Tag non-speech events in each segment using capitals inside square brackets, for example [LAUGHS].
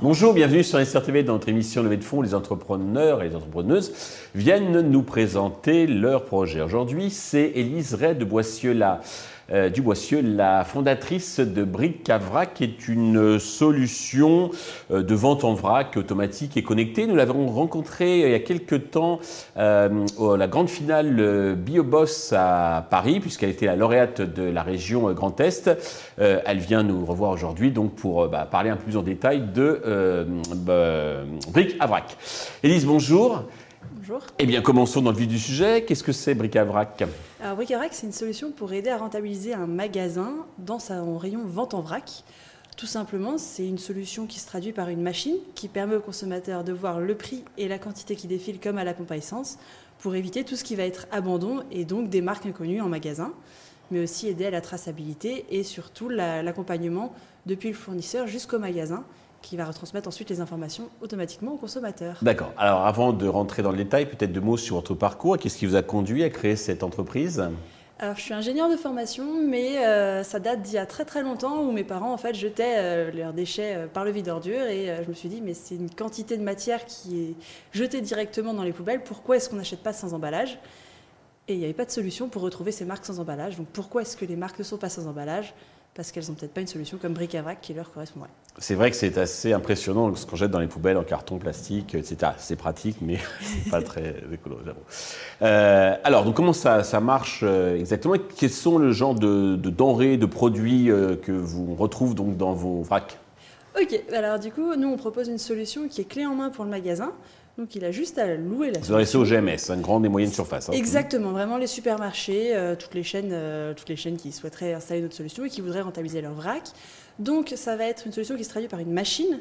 Bonjour, bienvenue sur SRTV dans notre émission Levée de fonds. Les entrepreneurs et les entrepreneuses viennent nous présenter leur projet. Aujourd'hui, c'est Élise Ray de Boissieu-la. Euh, la fondatrice de Vrac, qui est une solution euh, de vente en vrac automatique et connectée. Nous l'avons rencontrée il y a quelques temps euh, à la grande finale BioBoss à Paris, puisqu'elle était la lauréate de la région Grand Est. elle vient nous revoir aujourd'hui donc pour bah, parler un peu plus en détail de bah, Vrac. Élise, bonjour. Bonjour. Eh bien, commençons dans le vif du sujet. Qu'est-ce que c'est Bric-à-Vrac Alors, Bric-à-Vrac, c'est une solution pour aider à rentabiliser un magasin dans son rayon vente en vrac. Tout simplement, c'est une solution qui se traduit par une machine qui permet au consommateur de voir le prix et la quantité qui défilent comme à la pompe à pour éviter tout ce qui va être abandon et donc des marques inconnues en magasin, mais aussi aider à la traçabilité et surtout l'accompagnement depuis le fournisseur jusqu'au magasin qui va retransmettre ensuite les informations automatiquement au consommateur. D'accord. Alors avant de rentrer dans le détail, peut-être deux mots sur votre parcours. Qu'est-ce qui vous a conduit à créer cette entreprise? Alors, je suis ingénieur de formation, mais euh, ça date d'il y a très très longtemps où mes parents en fait jetaient euh, leurs déchets euh, par le vide ordure et je me suis dit mais c'est une quantité de matière qui est jetée directement dans les poubelles. Pourquoi est-ce qu'on n'achète pas sans emballage? Et il n'y avait pas de solution pour retrouver ces marques sans emballage. Donc pourquoi est-ce que les marques ne sont pas sans emballage? Parce qu'elles n'ont peut-être pas une solution comme bric-à-vrac qui leur correspondrait. C'est vrai que c'est assez impressionnant ce qu'on jette dans les poubelles en carton, plastique, etc. C'est pratique, mais [LAUGHS] pas très écolo, euh, alors, donc comment ça, marche euh, exactement? Quels sont le genre de, denrées, de produits euh, que vous retrouve donc dans vos vracs? Ok, alors du coup, nous on propose une solution qui est clé en main pour le magasin. Donc il a juste à louer la Vous adressez au GMS, une grande et moyenne surface. Hein. Exactement, vraiment les supermarchés, euh, toutes, les chaînes, euh, toutes les chaînes qui souhaiteraient installer notre solution et qui voudraient rentabiliser leur vrac. Donc ça va être une solution qui se traduit par une machine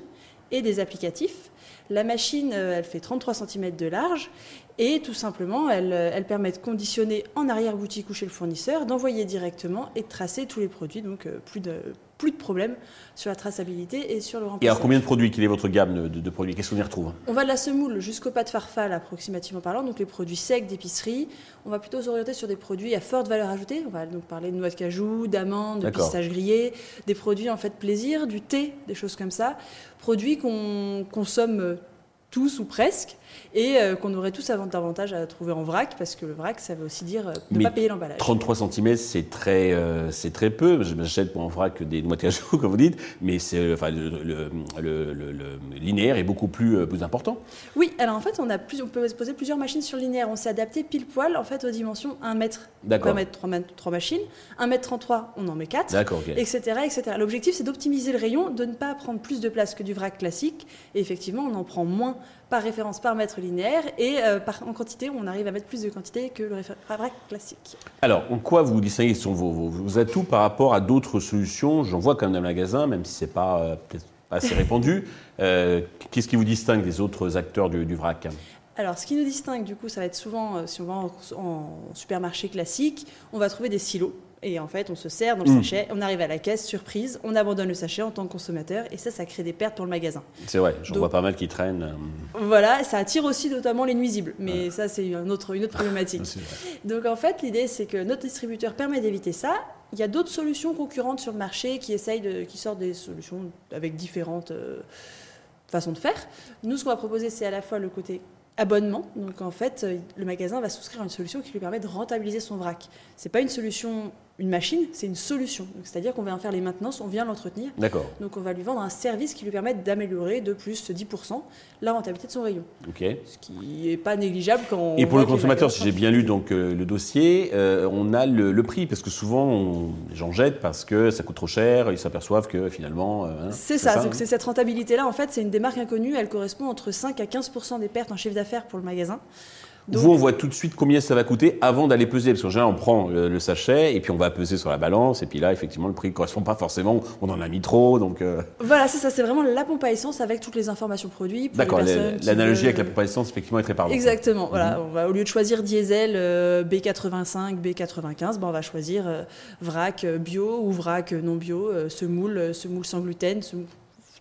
et des applicatifs. La machine, euh, elle fait 33 cm de large et tout simplement, elle, elle permet de conditionner en arrière-boutique ou chez le fournisseur, d'envoyer directement et de tracer tous les produits, donc plus de, plus de problèmes sur la traçabilité et sur le remplissage. Et alors combien de produits Quelle est votre gamme de, produits Qu'est-ce qu'on y retrouve On va de la semoule jusqu'au de farfalle approximativement parlant, donc les produits secs d'épicerie. On va plutôt s'orienter sur des produits à forte valeur ajoutée. On va donc parler de noix de cajou, d'amandes, de pistaches grillées, des produits en fait plaisir, du thé, des choses comme ça. Produits qu'on consomme tous ou presque, et euh, qu'on aurait tous davantage à trouver en vrac, parce que le vrac, ça veut aussi dire euh, ne pas payer l'emballage. 33 cm, c'est très, euh, c'est très peu. J'achète pour en vrac des noix de cajou, [LAUGHS] comme vous dites, mais c'est, enfin, le, linéaire est beaucoup plus, plus important. Oui, alors en fait, on, a plus, on peut poser plusieurs machines sur le linéaire. On s'est adapté pile poil en fait, aux dimensions 1 mètre. D'accord. On peut mettre 3, 3 machines. 1 mètre 33, on en met 4, D'accord, etc. etc. L'objectif, c'est d'optimiser le rayon, de ne pas prendre plus de place que du vrac classique. Et effectivement, on en prend moins par référence par mètre linéaire et euh, par, en quantité, on arrive à mettre plus de quantité que le vrac classique. Alors, en quoi vous distinguez sont vos, vos, atouts par rapport à d'autres solutions? J'en vois quand même dans le magasin, même si ce n'est pas euh, assez répandu. [LAUGHS] Euh, qu'est-ce qui vous distingue des autres acteurs du, vrac? Alors, ce qui nous distingue, du coup, ça va être souvent, si on va en supermarché classique, on va trouver des silos. Et en fait, on se sert dans le mm. sachet, on arrive à la caisse, surprise, on abandonne le sachet en tant que consommateur, et ça, ça crée des pertes pour le magasin. C'est vrai, j'en vois pas mal qui traînent. Euh. Voilà, ça attire aussi notamment les nuisibles, mais ça, c'est une autre, une autre problématique. Donc en fait, l'idée, c'est que notre distributeur permet d'éviter ça. Il y a d'autres solutions concurrentes sur le marché qui essayent de, qui sortent des solutions avec différentes euh, façons de faire. Nous, ce qu'on va proposer, c'est à la fois le côté abonnement. Donc en fait, le magasin va souscrire à une solution qui lui permet de rentabiliser son vrac. C'est pas une solution une machine, c'est une solution. C'est-à-dire qu'on vient faire les maintenances, on vient l'entretenir. D'accord. Donc on va lui vendre un service qui lui permet d'améliorer de plus 10% la rentabilité de son rayon. Ok. Ce qui n'est pas négligeable quand. Et pour le consommateur, si j'ai bien lu donc euh, le dossier, euh, on a le, prix parce que souvent les gens jettent parce que ça coûte trop cher, ils s'aperçoivent que finalement. Euh, hein, c'est ça. donc c'est cette rentabilité-là. En fait, c'est une des marques inconnues. Elle correspond entre 5 à 15% des pertes en chiffre d'affaires pour le magasin. Vous, on voit tout de suite combien ça va coûter avant d'aller peser. Parce qu'en général, on prend le, sachet et puis on va peser sur la balance. Et puis là, effectivement, le prix ne correspond pas forcément. On en a mis trop. Donc euh. Voilà, c'est ça. C'est vraiment la pompe à essence avec toutes les informations produits. D'accord, l'analogie avec la pompe à essence, effectivement, est très parlante. Exactement. Voilà, mhm. au lieu de choisir diesel euh, B85, B95, ben, on va choisir euh, vrac bio ou vrac non bio, semoule, semoule sans gluten,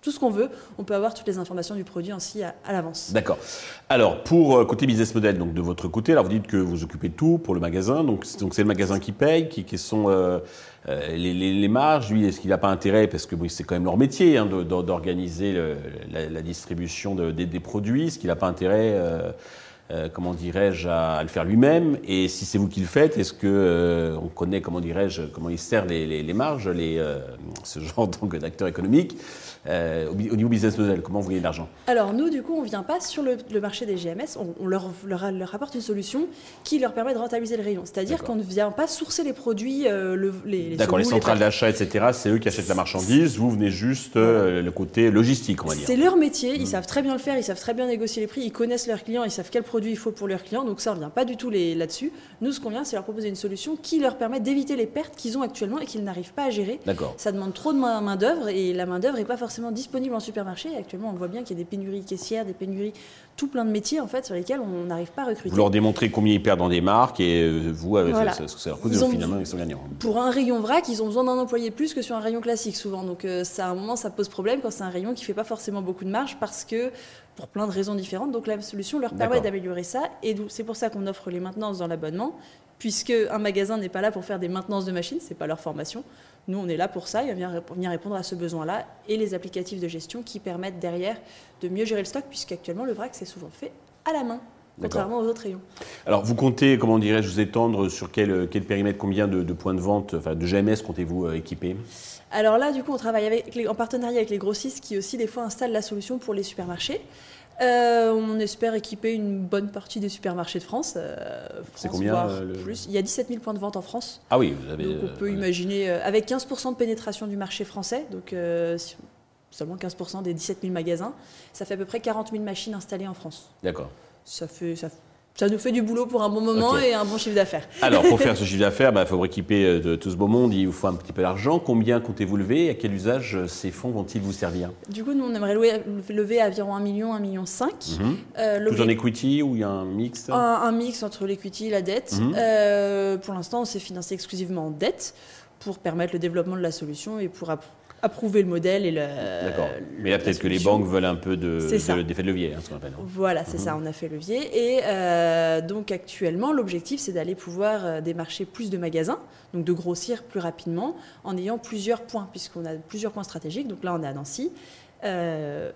tout ce qu'on veut, on peut avoir toutes les informations du produit ainsi à, l'avance. D'accord. Alors, pour euh, côté business model, donc de votre côté, alors vous dites que vous occupez tout pour le magasin, donc c'est le magasin qui paye, qui, sont euh, euh, les, marges. Lui, est-ce qu'il n'a pas intérêt, parce que c'est quand même leur métier hein, d'organiser la, distribution des, produits, est-ce qu'il n'a pas intérêt comment dirais-je, à, le faire lui-même Et si c'est vous qui le faites, est-ce que euh, on connaît, comment dirais-je, comment il sert les, marges, les, euh, ce genre [LAUGHS] d'acteur économique au, niveau business model Comment vous voyez l'argent? Alors nous, du coup, on ne vient pas sur le, marché des GMS, on, leur, leur, apporte une solution qui leur permet de rentabiliser le rayon. C'est-à-dire qu'on ne vient pas sourcer les produits, le, les, D'accord, les centrales d'achat, etc., c'est eux qui achètent la marchandise, vous venez juste le côté logistique, on va dire. C'est leur métier, ils hmm. savent très bien le faire, ils savent très bien négocier les prix, ils connaissent leurs clients, ils savent quel produit il faut pour leurs clients. Donc ça, ne vient pas du tout là-dessus. Nous, ce qu'on vient, c'est leur proposer une solution qui leur permet d'éviter les pertes qu'ils ont actuellement et qu'ils n'arrivent pas à gérer. Ça demande trop de main-d'œuvre et la main-d'œuvre n'est pas forcément disponible en supermarché. actuellement, on voit bien qu'il y a des pénuries caissières, des pénuries, tout plein de métiers en fait sur lesquels on n'arrive pas à recruter. Vous leur démontrez combien ils perdent dans des marques et euh, vous, avec ça, ça, leur coûte, finalement, ils sont gagnants. Pour un rayon vrac, ils ont besoin d'un employé plus que sur un rayon classique souvent. Donc euh, ça, à un moment, ça pose problème quand c'est un rayon qui fait pas forcément beaucoup de marge parce que pour plein de raisons différentes. Donc la solution leur permet d'améliorer ça. Et c'est pour ça qu'on offre les maintenances dans l'abonnement, puisque un magasin n'est pas là pour faire des maintenances de machines, c'est pas leur formation. Nous, on est là pour ça et on vient, répondre à ce besoin-là et les applicatifs de gestion qui permettent derrière de mieux gérer le stock, puisqu'actuellement le vrac c'est souvent fait à la main contrairement aux autres rayons. Alors, vous comptez, comment dirais-je, vous étendre sur quel, quel périmètre, combien de, points de vente, enfin de GMS comptez-vous euh, équiper? Alors là, du coup, on travaille avec en partenariat avec les grossistes qui aussi des fois installent la solution pour les supermarchés. Euh, on espère équiper une bonne partie des supermarchés de France. Euh, C'est combien euh, plus. Il y a 17 000 points de vente en France. Ah oui, vous avez. Donc on peut imaginer, avec 15% de pénétration du marché français, donc seulement 15% des 17 000 magasins, ça fait à peu près 40 000 machines installées en France. D'accord. Ça fait, ça ça nous fait du boulot pour un bon moment et un bon chiffre d'affaires. Alors, pour faire [LAUGHS] ce chiffre d'affaires, il bah, faut équiper euh, de tout ce beau monde, il vous faut un petit peu d'argent. Combien comptez-vous lever À quel usage euh, ces fonds vont-ils vous servir? Du coup, nous, on aimerait lever, environ 1 million, 1 million 5. Mhm. Euh, tout en equity ou il y a un mix? Un, mix entre l'equity et la dette. Mhm. pour l'instant, on s'est financé exclusivement en dette pour permettre le développement de la solution et pour approuver le modèle et le. D'accord. Mais là, peut-être que les banques veulent un peu de, d'effet de levier, hein, ce qu'on appelle. Hein. Voilà, c'est ça, mhm. on a fait levier. Et euh, donc, actuellement, l'objectif, c'est d'aller pouvoir euh, démarcher plus de magasins, donc de grossir plus rapidement, en ayant plusieurs points, puisqu'on a plusieurs points stratégiques. Donc là, on est à Nancy. Euh,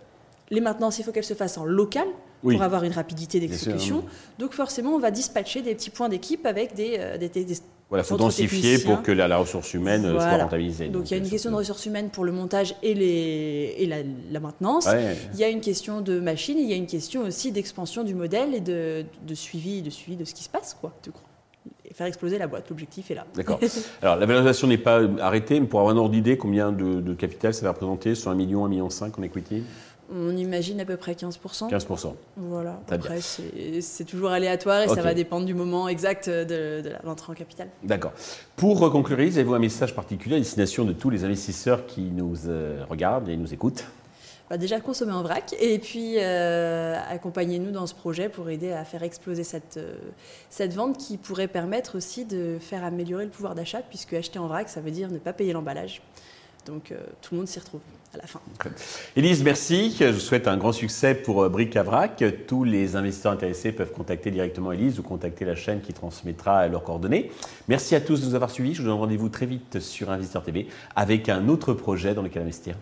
les maintenances, il faut qu'elles se fassent en local pour avoir une rapidité d'exécution. Donc forcément, on va dispatcher des petits points d'équipe avec des, des, des voilà, il faut densifier pour que la, ressource humaine euh, soit rentabilisée. Donc, il y a une question de ressources humaines pour le montage et, les, et la, maintenance. Il y a une question de machine, il y a une question aussi d'expansion du modèle et de, de, suivi, de suivi de ce qui se passe, quoi. Et faire exploser la boîte, l'objectif est là. D'accord. [LAUGHS] Alors la valorisation n'est pas arrêtée, mais pour avoir un ordre d'idée, combien de, de, capital ça va représenter? Sur 1 million, 1 million 5 en equity? On imagine à peu près 15%. 15%. Voilà. Après, c'est toujours aléatoire et ça va dépendre du moment exact de, l'entrée en capital. D'accord. Pour conclure, avez-vous un message particulier à destination de tous les investisseurs qui nous euh, regardent et nous écoutent? Bah déjà consommer en vrac et puis euh, accompagnez-nous dans ce projet pour aider à faire exploser cette, euh, cette vente qui pourrait permettre aussi de faire améliorer le pouvoir d'achat puisque acheter en vrac ça veut dire ne pas payer l'emballage. Donc tout le monde s'y retrouve à la fin. Élise, merci. Je vous souhaite un grand succès pour euh, Bric à Vrac. Tous les investisseurs intéressés peuvent contacter directement Élise ou contacter la chaîne qui transmettra leurs coordonnées. Merci à tous de nous avoir suivis. Je vous donne rendez-vous très vite sur Investisseur TV avec un autre projet dans lequel investir.